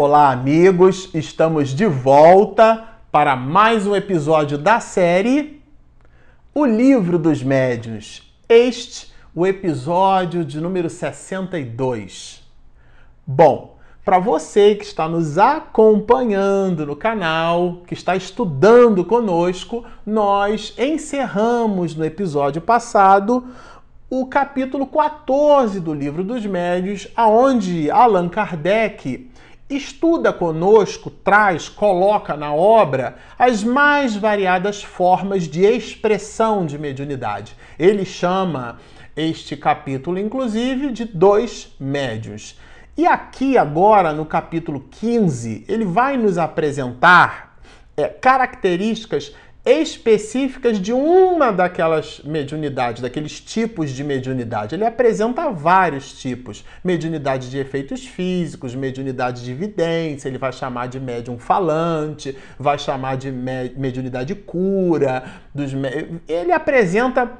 Olá, amigos! Estamos de volta para mais um episódio da série O Livro dos Médiuns. Este, o episódio de número 62. Bom, para você que está nos acompanhando no canal, que está estudando conosco, nós encerramos no episódio passado o capítulo 14 do Livro dos Médios, aonde Allan Kardec estuda conosco, traz, coloca na obra as mais variadas formas de expressão de mediunidade. Ele chama este capítulo, inclusive, de dois médios. E aqui, agora, no capítulo 15, ele vai nos apresentar é, características específicas de uma daquelas mediunidades, daqueles tipos de mediunidade. Ele apresenta vários tipos: mediunidade de efeitos físicos, mediunidade de evidência, ele vai chamar de médium falante, vai chamar de mediunidade cura, dos ele apresenta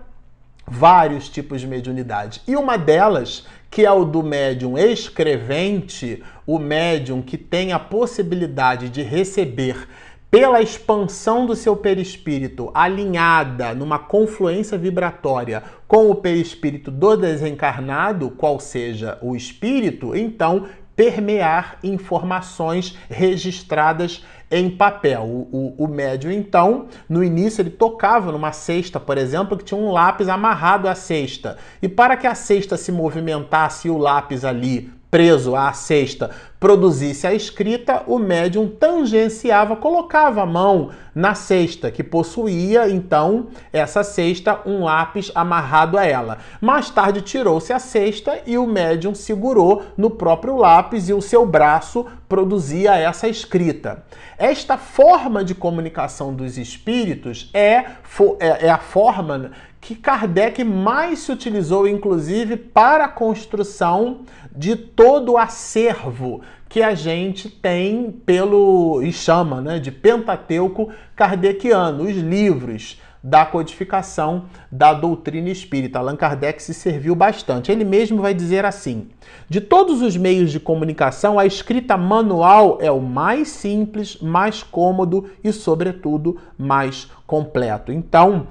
vários tipos de mediunidade. E uma delas, que é o do médium escrevente, o médium que tem a possibilidade de receber pela expansão do seu perispírito alinhada numa confluência vibratória com o perispírito do desencarnado, qual seja o espírito, então permear informações registradas em papel. O, o, o, médium, então, no início ele tocava numa cesta, por exemplo, que tinha um lápis amarrado à cesta. E para que a cesta se movimentasse e o lápis ali preso à cesta produzisse a escrita, o médium tangenciava, colocava a mão na cesta, que possuía então essa cesta um lápis amarrado a ela. Mais tarde tirou-se a cesta e o médium segurou no próprio lápis e o seu braço produzia essa escrita. Esta forma de comunicação dos espíritos é, é, é a forma que Kardec mais se utilizou, inclusive, para a construção de todo o acervo que a gente tem pelo e chama né, de Pentateuco kardeciano, os livros da codificação da doutrina espírita. Allan Kardec se serviu bastante. Ele mesmo vai dizer assim: de todos os meios de comunicação, a escrita manual é o mais simples, mais cômodo e, sobretudo, mais completo. Então,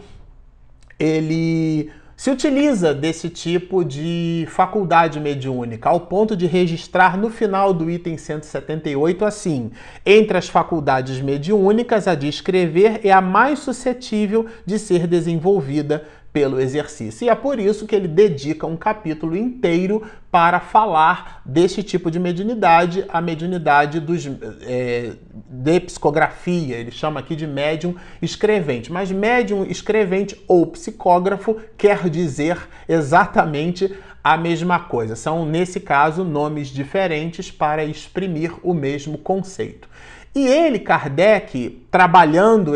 ele se utiliza desse tipo de faculdade mediúnica, ao ponto de registrar no final do item 178 assim: entre as faculdades mediúnicas, a de escrever é a mais suscetível de ser desenvolvida pelo exercício. E é por isso que ele dedica um capítulo inteiro para falar deste tipo de mediunidade, a mediunidade dos, é, de psicografia. Ele chama aqui de médium escrevente. Mas médium escrevente ou psicógrafo quer dizer exatamente a mesma coisa. São, nesse caso, nomes diferentes para exprimir o mesmo conceito. E ele, Kardec, trabalhando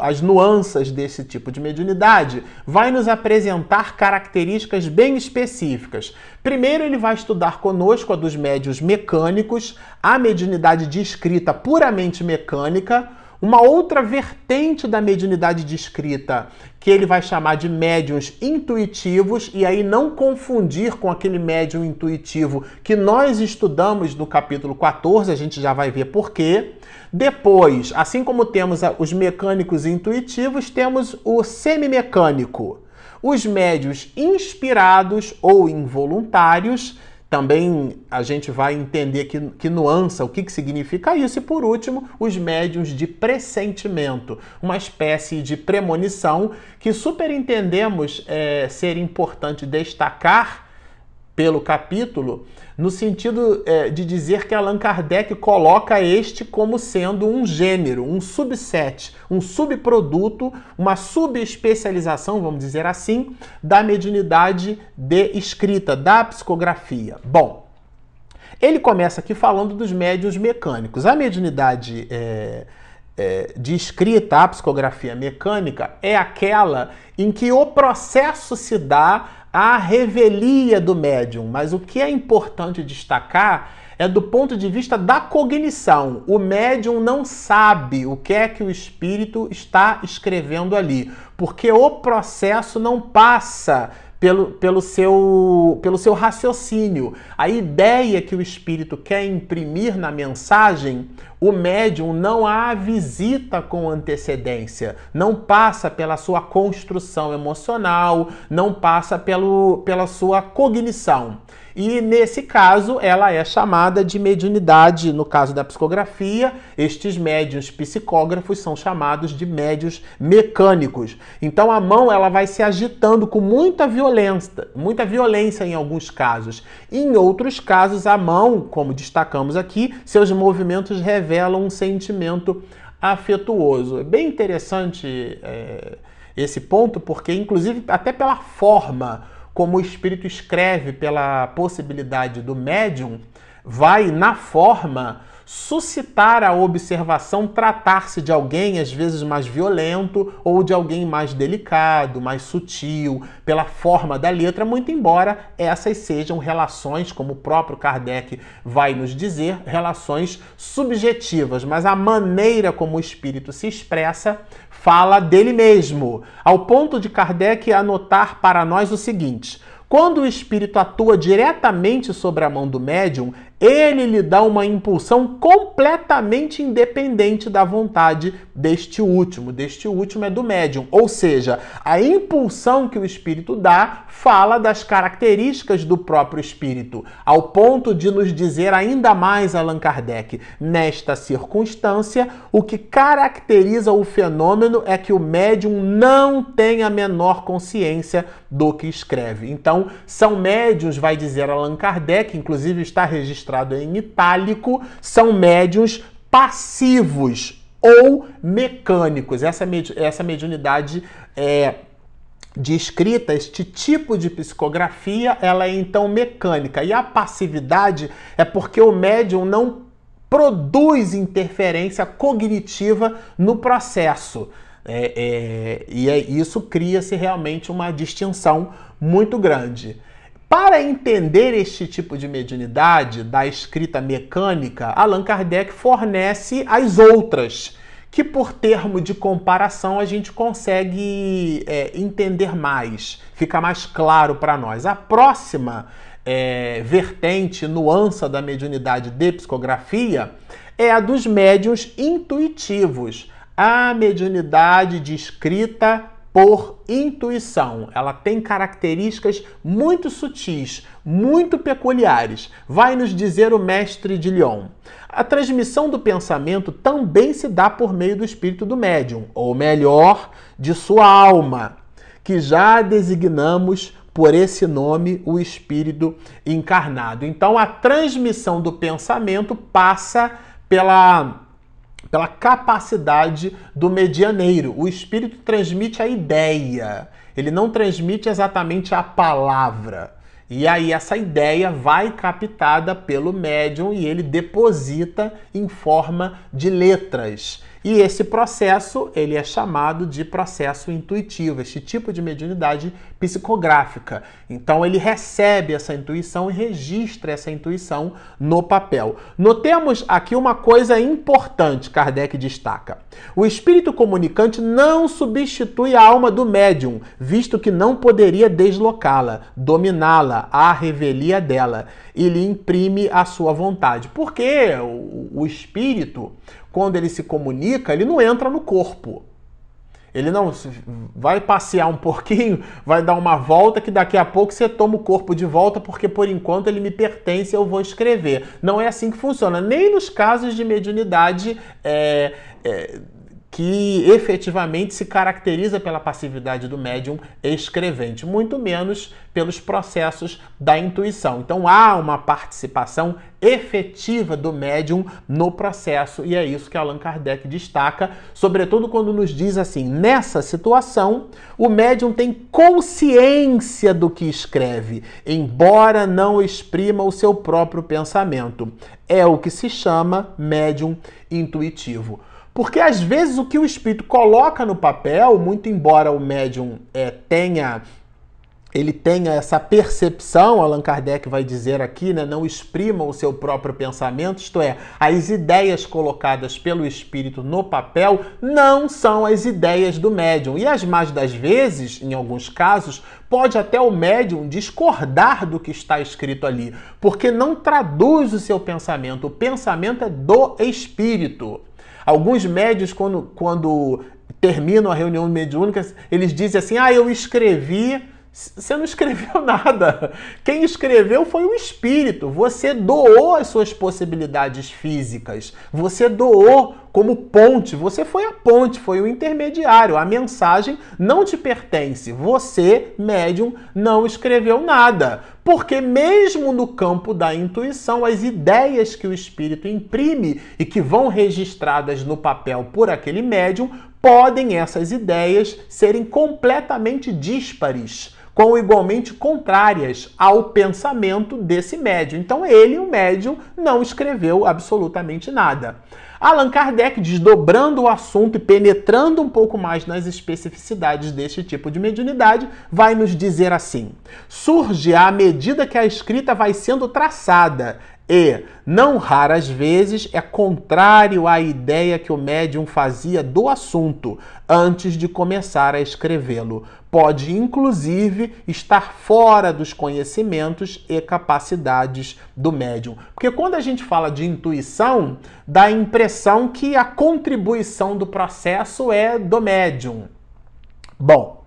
as nuances desse tipo de mediunidade, vai nos apresentar características bem específicas. Primeiro, ele vai estudar conosco a dos médios mecânicos, a mediunidade de escrita puramente mecânica, uma outra vertente da mediunidade de escrita, que ele vai chamar de médiums intuitivos, e aí não confundir com aquele médium intuitivo que nós estudamos no capítulo 14, a gente já vai ver por quê. Depois, assim como temos os mecânicos intuitivos, temos o semimecânico. Os médios inspirados ou involuntários também a gente vai entender que, que nuança, o que, que significa isso. E por último, os médiums de pressentimento, uma espécie de premonição que superentendemos é, ser importante destacar pelo capítulo, no sentido é, de dizer que Allan Kardec coloca este como sendo um gênero, um subset, um subproduto, uma subespecialização, vamos dizer assim, da mediunidade de escrita, da psicografia. Bom, ele começa aqui falando dos médios mecânicos. A mediunidade é, é, de escrita, a psicografia mecânica, é aquela em que o processo se dá a revelia do médium, mas o que é importante destacar é do ponto de vista da cognição. O médium não sabe o que é que o espírito está escrevendo ali, porque o processo não passa pelo, pelo, seu, pelo seu raciocínio. A ideia que o espírito quer imprimir na mensagem, o médium não a visita com antecedência, não passa pela sua construção emocional, não passa pelo, pela sua cognição. E nesse caso, ela é chamada de mediunidade. No caso da psicografia, estes médios psicógrafos são chamados de médios mecânicos. Então a mão ela vai se agitando com muita violência, muita violência em alguns casos. Em outros casos, a mão, como destacamos aqui, seus movimentos revelam um sentimento afetuoso. É bem interessante é, esse ponto, porque inclusive até pela forma como o espírito escreve pela possibilidade do médium, vai, na forma, suscitar a observação tratar-se de alguém às vezes mais violento ou de alguém mais delicado, mais sutil, pela forma da letra, muito embora essas sejam relações, como o próprio Kardec vai nos dizer, relações subjetivas, mas a maneira como o espírito se expressa fala dele mesmo, ao ponto de Kardec anotar para nós o seguinte: quando o espírito atua diretamente sobre a mão do médium, ele lhe dá uma impulsão completamente independente da vontade deste último. Deste último é do médium. Ou seja, a impulsão que o espírito dá fala das características do próprio espírito, ao ponto de nos dizer ainda mais Allan Kardec. Nesta circunstância, o que caracteriza o fenômeno é que o médium não tem a menor consciência do que escreve. Então, são médiums, vai dizer Allan Kardec, inclusive está registrado em itálico, são médiums passivos ou mecânicos. Essa, essa mediunidade é, de escrita, este tipo de psicografia, ela é então mecânica. E a passividade é porque o médium não produz interferência cognitiva no processo. É, é, e é, isso cria-se realmente uma distinção muito grande. Para entender este tipo de mediunidade da escrita mecânica, Allan Kardec fornece as outras, que por termo de comparação a gente consegue é, entender mais, fica mais claro para nós. A próxima é, vertente, nuança da mediunidade de psicografia é a dos médiuns intuitivos a mediunidade descrita por intuição. Ela tem características muito sutis, muito peculiares. Vai nos dizer o mestre de Lyon. A transmissão do pensamento também se dá por meio do espírito do médium, ou melhor, de sua alma, que já designamos por esse nome o espírito encarnado. Então a transmissão do pensamento passa pela pela capacidade do medianeiro. O espírito transmite a ideia, ele não transmite exatamente a palavra. E aí essa ideia vai captada pelo médium e ele deposita em forma de letras. E esse processo, ele é chamado de processo intuitivo, este tipo de mediunidade psicográfica. Então ele recebe essa intuição e registra essa intuição no papel. Notemos aqui uma coisa importante, Kardec destaca. O espírito comunicante não substitui a alma do médium, visto que não poderia deslocá-la, dominá-la, a revelia dela e lhe imprime a sua vontade. Porque o espírito, quando ele se comunica, ele não entra no corpo. Ele não vai passear um pouquinho, vai dar uma volta que daqui a pouco você toma o corpo de volta porque por enquanto ele me pertence, eu vou escrever. Não é assim que funciona. Nem nos casos de mediunidade é, é, que efetivamente se caracteriza pela passividade do médium escrevente, muito menos pelos processos da intuição. Então há uma participação efetiva do médium no processo e é isso que Allan Kardec destaca, sobretudo quando nos diz assim: nessa situação, o médium tem consciência do que escreve, embora não exprima o seu próprio pensamento. É o que se chama médium intuitivo. Porque às vezes o que o espírito coloca no papel, muito embora o médium é, tenha ele tenha essa percepção, Allan Kardec vai dizer aqui, né, não exprima o seu próprio pensamento, isto é, as ideias colocadas pelo espírito no papel não são as ideias do médium. E as mais das vezes, em alguns casos, pode até o médium discordar do que está escrito ali, porque não traduz o seu pensamento. O pensamento é do espírito. Alguns médios, quando, quando terminam a reunião mediúnica, eles dizem assim: ah, eu escrevi você não escreveu nada. Quem escreveu foi o espírito. Você doou as suas possibilidades físicas. Você doou como ponte. Você foi a ponte, foi o intermediário. A mensagem não te pertence. Você, médium, não escreveu nada. Porque, mesmo no campo da intuição, as ideias que o espírito imprime e que vão registradas no papel por aquele médium, podem essas ideias serem completamente díspares com igualmente contrárias ao pensamento desse médium. Então ele, o médium, não escreveu absolutamente nada. Allan Kardec, desdobrando o assunto e penetrando um pouco mais nas especificidades deste tipo de mediunidade, vai nos dizer assim: surge à medida que a escrita vai sendo traçada e, não raras vezes, é contrário à ideia que o médium fazia do assunto antes de começar a escrevê-lo. Pode, inclusive, estar fora dos conhecimentos e capacidades do médium. Porque quando a gente fala de intuição, dá a impressão que a contribuição do processo é do médium. Bom,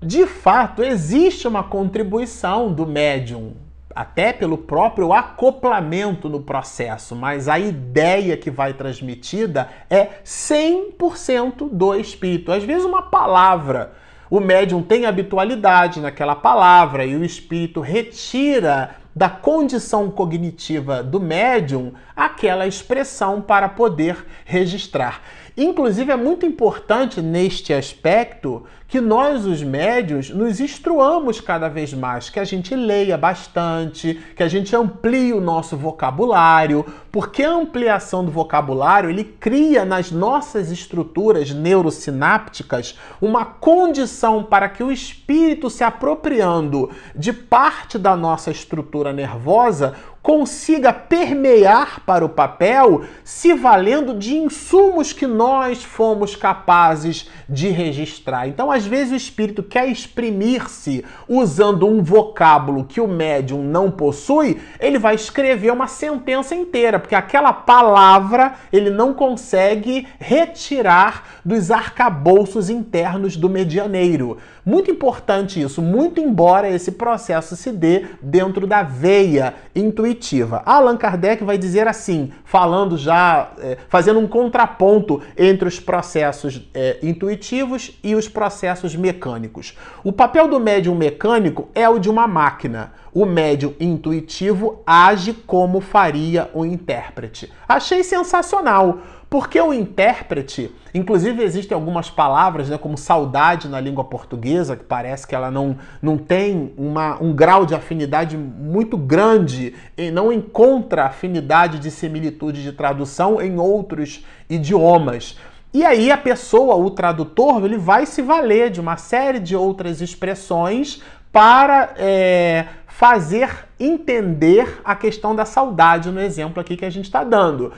de fato, existe uma contribuição do médium até pelo próprio acoplamento no processo, mas a ideia que vai transmitida é 100% do espírito. Às vezes, uma palavra, o médium tem habitualidade naquela palavra e o espírito retira da condição cognitiva do médium aquela expressão para poder registrar. Inclusive, é muito importante neste aspecto que nós, os médios, nos instruamos cada vez mais, que a gente leia bastante, que a gente amplie o nosso vocabulário, porque a ampliação do vocabulário ele cria nas nossas estruturas neurosinápticas uma condição para que o espírito se apropriando de parte da nossa estrutura nervosa consiga permear para o papel, se valendo de insumos que nós fomos capazes de registrar. Então, às vezes, o espírito quer exprimir-se usando um vocábulo que o médium não possui, ele vai escrever uma sentença inteira, porque aquela palavra ele não consegue retirar dos arcabouços internos do medianeiro. Muito importante isso, muito embora esse processo se dê dentro da veia intuitiva. Allan Kardec vai dizer assim, falando já, é, fazendo um contraponto entre os processos é, intuitivos e os processos mecânicos. O papel do médium mecânico é o de uma máquina. O médium intuitivo age como faria o intérprete. Achei sensacional. Porque o intérprete, inclusive existem algumas palavras, né, como saudade na língua portuguesa, que parece que ela não, não tem uma, um grau de afinidade muito grande e não encontra afinidade de similitude de tradução em outros idiomas. E aí a pessoa, o tradutor, ele vai se valer de uma série de outras expressões para é, fazer entender a questão da saudade no exemplo aqui que a gente está dando.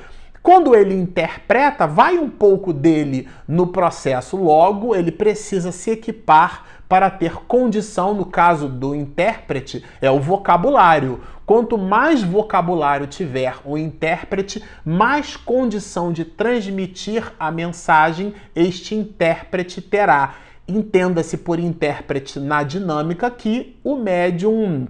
Quando ele interpreta, vai um pouco dele no processo, logo ele precisa se equipar para ter condição, no caso do intérprete, é o vocabulário. Quanto mais vocabulário tiver o intérprete, mais condição de transmitir a mensagem este intérprete terá. Entenda-se por intérprete na dinâmica que o médium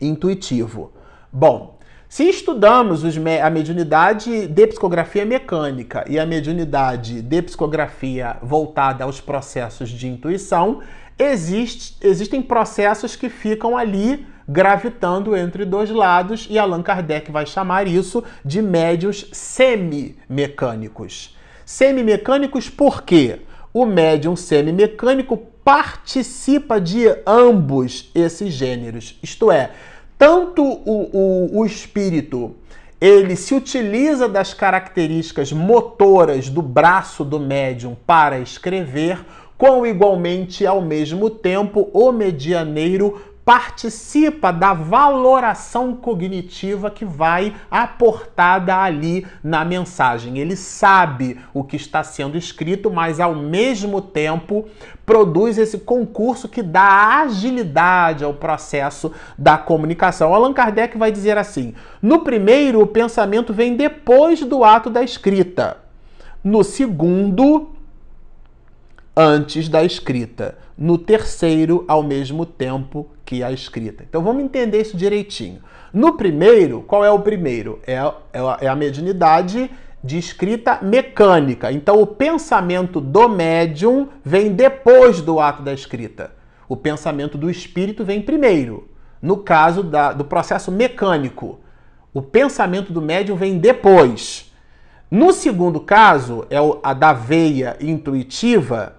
intuitivo. Bom, se estudamos a mediunidade de psicografia mecânica e a mediunidade de psicografia voltada aos processos de intuição, existe, existem processos que ficam ali gravitando entre dois lados e Allan Kardec vai chamar isso de médios semimecânicos. Semimecânicos por quê? O médium semimecânico participa de ambos esses gêneros, isto é, tanto o, o, o espírito ele se utiliza das características motoras do braço do médium para escrever, com igualmente ao mesmo tempo o medianeiro participa da valoração cognitiva que vai aportada ali na mensagem. Ele sabe o que está sendo escrito, mas ao mesmo tempo produz esse concurso que dá agilidade ao processo da comunicação. Allan Kardec vai dizer assim: no primeiro, o pensamento vem depois do ato da escrita. No segundo, antes da escrita. No terceiro, ao mesmo tempo que a escrita. Então vamos entender isso direitinho. No primeiro, qual é o primeiro? É, é, é a mediunidade de escrita mecânica. Então o pensamento do médium vem depois do ato da escrita. O pensamento do espírito vem primeiro. No caso da, do processo mecânico, o pensamento do médium vem depois. No segundo caso, é a da veia intuitiva,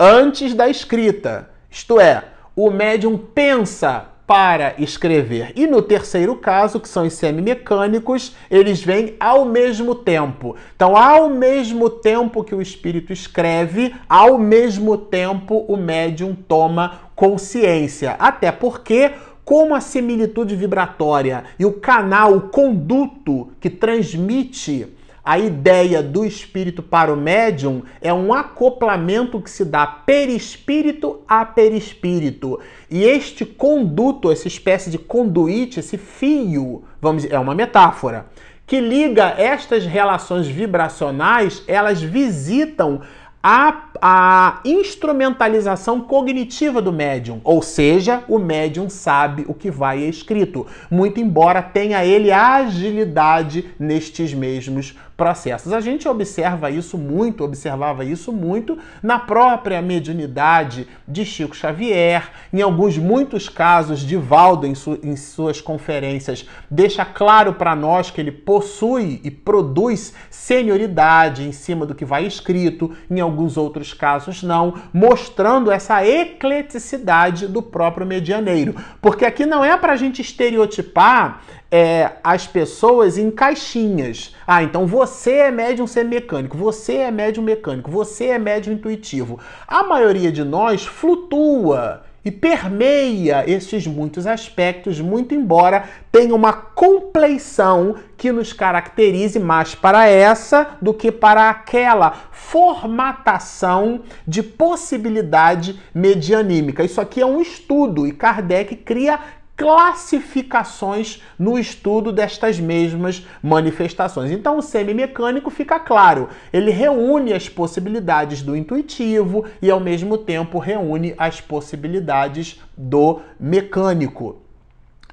antes da escrita. Isto é, o médium pensa para escrever. E no terceiro caso, que são os semimecânicos, eles vêm ao mesmo tempo. Então, ao mesmo tempo que o espírito escreve, ao mesmo tempo o médium toma consciência. Até porque como a similitude vibratória e o canal, o conduto que transmite a ideia do espírito para o médium é um acoplamento que se dá perispírito a perispírito. E este conduto, essa espécie de conduíte, esse fio, vamos dizer, é uma metáfora, que liga estas relações vibracionais, elas visitam a, a instrumentalização cognitiva do médium, ou seja, o médium sabe o que vai escrito, muito embora tenha ele agilidade nestes mesmos processos. A gente observa isso muito, observava isso muito na própria mediunidade de Chico Xavier, em alguns muitos casos de Valdo em, su em suas conferências deixa claro para nós que ele possui e produz senioridade em cima do que vai escrito, em alguns outros casos não, mostrando essa ecleticidade do próprio medianeiro. Porque aqui não é para a gente estereotipar é, as pessoas em caixinhas. Ah, então você é médium ser mecânico, você é médium mecânico, você é médium intuitivo. A maioria de nós flutua e permeia esses muitos aspectos, muito embora tenha uma compleição que nos caracterize mais para essa do que para aquela formatação de possibilidade medianímica. Isso aqui é um estudo e Kardec cria classificações no estudo destas mesmas manifestações. Então, o semimecânico fica claro, ele reúne as possibilidades do intuitivo e, ao mesmo tempo, reúne as possibilidades do mecânico.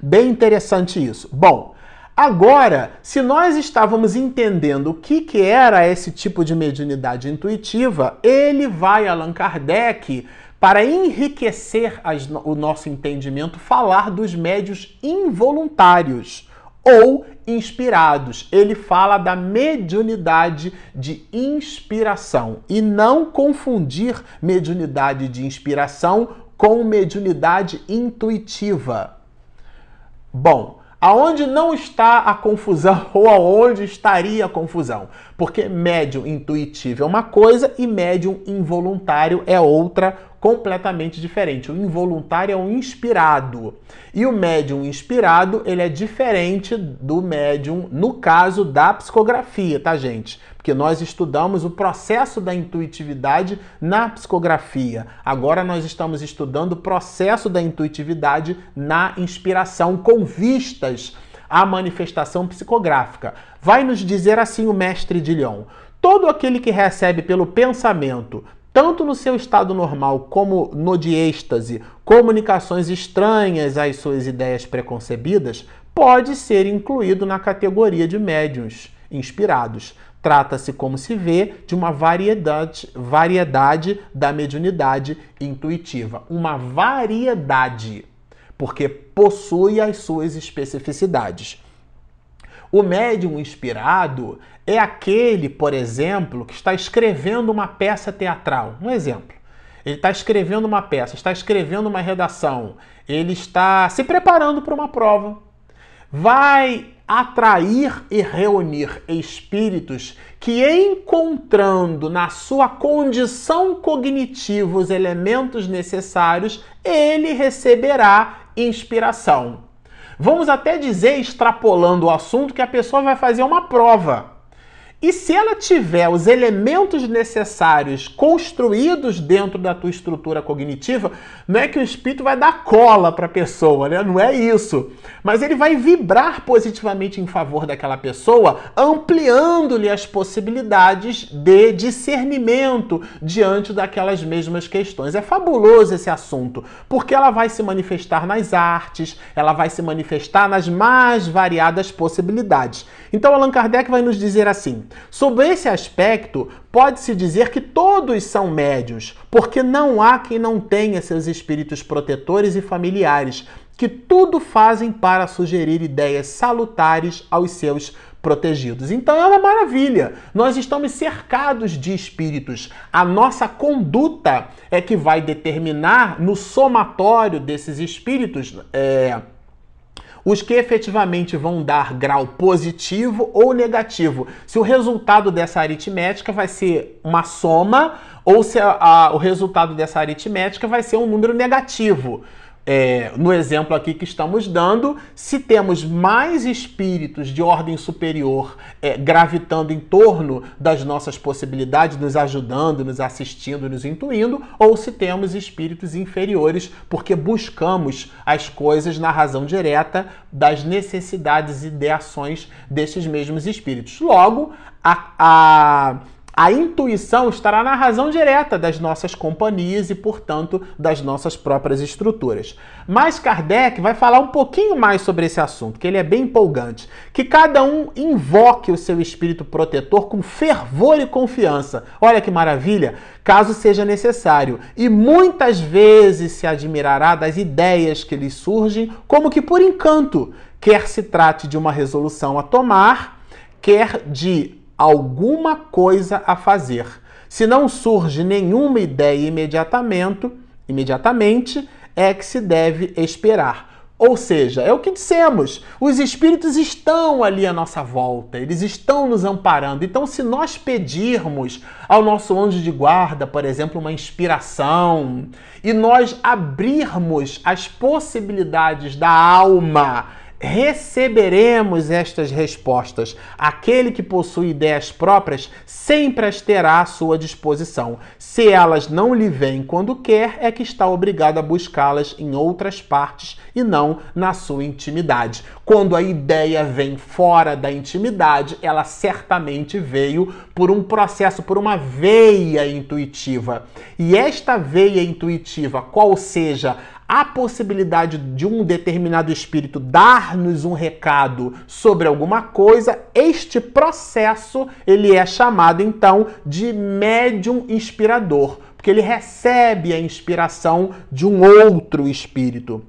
Bem interessante isso. Bom, Agora, se nós estávamos entendendo o que, que era esse tipo de mediunidade intuitiva, ele vai, Allan Kardec, para enriquecer as, o nosso entendimento, falar dos médios involuntários ou inspirados. Ele fala da mediunidade de inspiração e não confundir mediunidade de inspiração com mediunidade intuitiva. Bom, aonde não está a confusão ou aonde estaria a confusão? Porque médium intuitivo é uma coisa e médium involuntário é outra completamente diferente. O involuntário é o inspirado. E o médium inspirado, ele é diferente do médium no caso da psicografia, tá, gente? Porque nós estudamos o processo da intuitividade na psicografia. Agora nós estamos estudando o processo da intuitividade na inspiração com vistas à manifestação psicográfica. Vai nos dizer assim o mestre de Lyon: todo aquele que recebe pelo pensamento, tanto no seu estado normal como no de êxtase, comunicações estranhas às suas ideias preconcebidas, pode ser incluído na categoria de médiums inspirados. Trata-se, como se vê, de uma variedade, variedade da mediunidade intuitiva. Uma variedade, porque possui as suas especificidades. O médium inspirado é aquele, por exemplo, que está escrevendo uma peça teatral. Um exemplo. Ele está escrevendo uma peça, está escrevendo uma redação, ele está se preparando para uma prova. Vai atrair e reunir espíritos que, encontrando na sua condição cognitiva os elementos necessários, ele receberá inspiração. Vamos até dizer, extrapolando o assunto, que a pessoa vai fazer uma prova. E se ela tiver os elementos necessários construídos dentro da tua estrutura cognitiva, não é que o espírito vai dar cola para a pessoa, né? Não é isso. Mas ele vai vibrar positivamente em favor daquela pessoa, ampliando-lhe as possibilidades de discernimento diante daquelas mesmas questões. É fabuloso esse assunto, porque ela vai se manifestar nas artes, ela vai se manifestar nas mais variadas possibilidades. Então Allan Kardec vai nos dizer assim: Sob esse aspecto, pode-se dizer que todos são médios, porque não há quem não tenha seus espíritos protetores e familiares, que tudo fazem para sugerir ideias salutares aos seus protegidos. Então é uma maravilha. Nós estamos cercados de espíritos. A nossa conduta é que vai determinar no somatório desses espíritos. É, os que efetivamente vão dar grau positivo ou negativo. Se o resultado dessa aritmética vai ser uma soma ou se a, a, o resultado dessa aritmética vai ser um número negativo é, no exemplo aqui que estamos dando, se temos mais espíritos de ordem superior é, gravitando em torno das nossas possibilidades, nos ajudando, nos assistindo, nos intuindo, ou se temos espíritos inferiores, porque buscamos as coisas na razão direta das necessidades e de ações desses mesmos espíritos. Logo, a, a a intuição estará na razão direta das nossas companhias e, portanto, das nossas próprias estruturas. Mas Kardec vai falar um pouquinho mais sobre esse assunto, que ele é bem empolgante. Que cada um invoque o seu espírito protetor com fervor e confiança. Olha que maravilha! Caso seja necessário. E muitas vezes se admirará das ideias que lhe surgem, como que por encanto, quer se trate de uma resolução a tomar, quer de alguma coisa a fazer. Se não surge nenhuma ideia imediatamente, imediatamente é que se deve esperar. Ou seja, é o que dissemos, os espíritos estão ali à nossa volta, eles estão nos amparando. Então, se nós pedirmos ao nosso anjo de guarda, por exemplo, uma inspiração, e nós abrirmos as possibilidades da alma receberemos estas respostas. Aquele que possui ideias próprias sempre as terá à sua disposição. Se elas não lhe vêm quando quer, é que está obrigado a buscá-las em outras partes e não na sua intimidade. Quando a ideia vem fora da intimidade, ela certamente veio por um processo, por uma veia intuitiva. E esta veia intuitiva, qual seja a possibilidade de um determinado espírito dar-nos um recado sobre alguma coisa, este processo ele é chamado então de médium inspirador, porque ele recebe a inspiração de um outro espírito.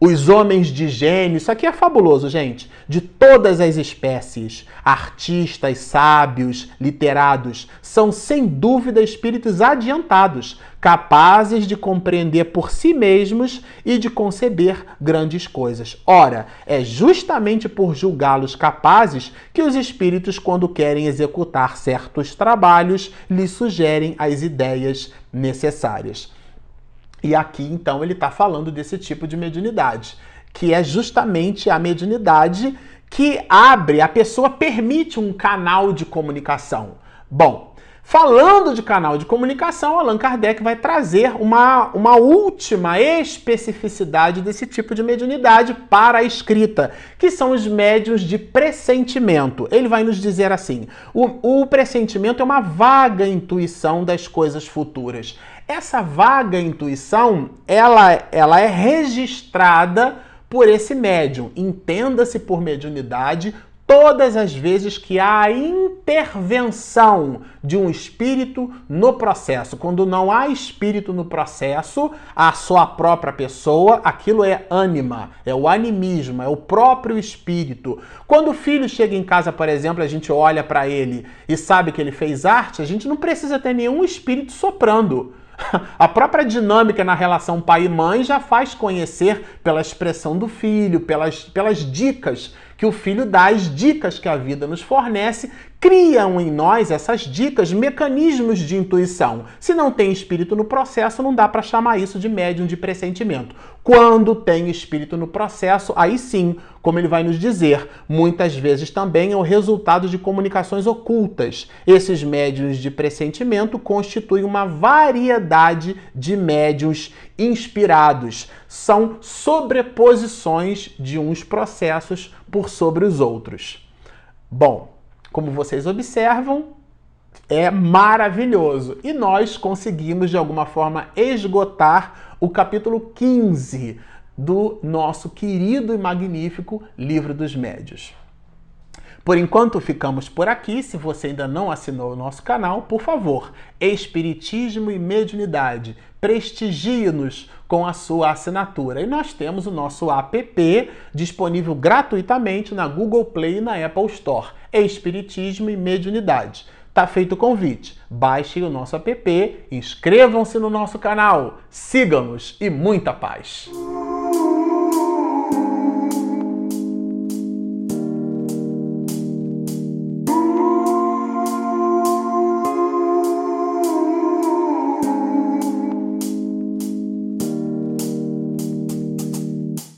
Os homens de gênio, isso aqui é fabuloso, gente, de todas as espécies, artistas, sábios, literados, são sem dúvida espíritos adiantados, capazes de compreender por si mesmos e de conceber grandes coisas. Ora, é justamente por julgá-los capazes que os espíritos, quando querem executar certos trabalhos, lhes sugerem as ideias necessárias. E aqui, então, ele está falando desse tipo de mediunidade, que é justamente a mediunidade que abre, a pessoa permite um canal de comunicação. Bom, Falando de canal de comunicação, Allan Kardec vai trazer uma, uma última especificidade desse tipo de mediunidade para a escrita, que são os médios de pressentimento. Ele vai nos dizer assim: o, o pressentimento é uma vaga intuição das coisas futuras. Essa vaga intuição, ela, ela é registrada por esse médium. Entenda-se por mediunidade todas as vezes que há intervenção de um espírito no processo. Quando não há espírito no processo, a sua própria pessoa, aquilo é ânima, é o animismo, é o próprio espírito. Quando o filho chega em casa, por exemplo, a gente olha para ele e sabe que ele fez arte, a gente não precisa ter nenhum espírito soprando. A própria dinâmica na relação pai e mãe já faz conhecer pela expressão do filho, pelas, pelas dicas que o filho dá as dicas que a vida nos fornece criam em nós essas dicas mecanismos de intuição. Se não tem espírito no processo, não dá para chamar isso de médium de pressentimento. Quando tem espírito no processo, aí sim, como ele vai nos dizer, muitas vezes também é o resultado de comunicações ocultas. Esses médiums de pressentimento constituem uma variedade de médiums inspirados. São sobreposições de uns processos por sobre os outros. Bom, como vocês observam, é maravilhoso. E nós conseguimos, de alguma forma, esgotar o capítulo 15 do nosso querido e magnífico Livro dos Médios. Por enquanto ficamos por aqui. Se você ainda não assinou o nosso canal, por favor, Espiritismo e Mediunidade, prestigie-nos com a sua assinatura. E nós temos o nosso app disponível gratuitamente na Google Play e na Apple Store. Espiritismo e Mediunidade. Tá feito o convite. Baixem o nosso app, inscrevam-se no nosso canal, sigam-nos e muita paz.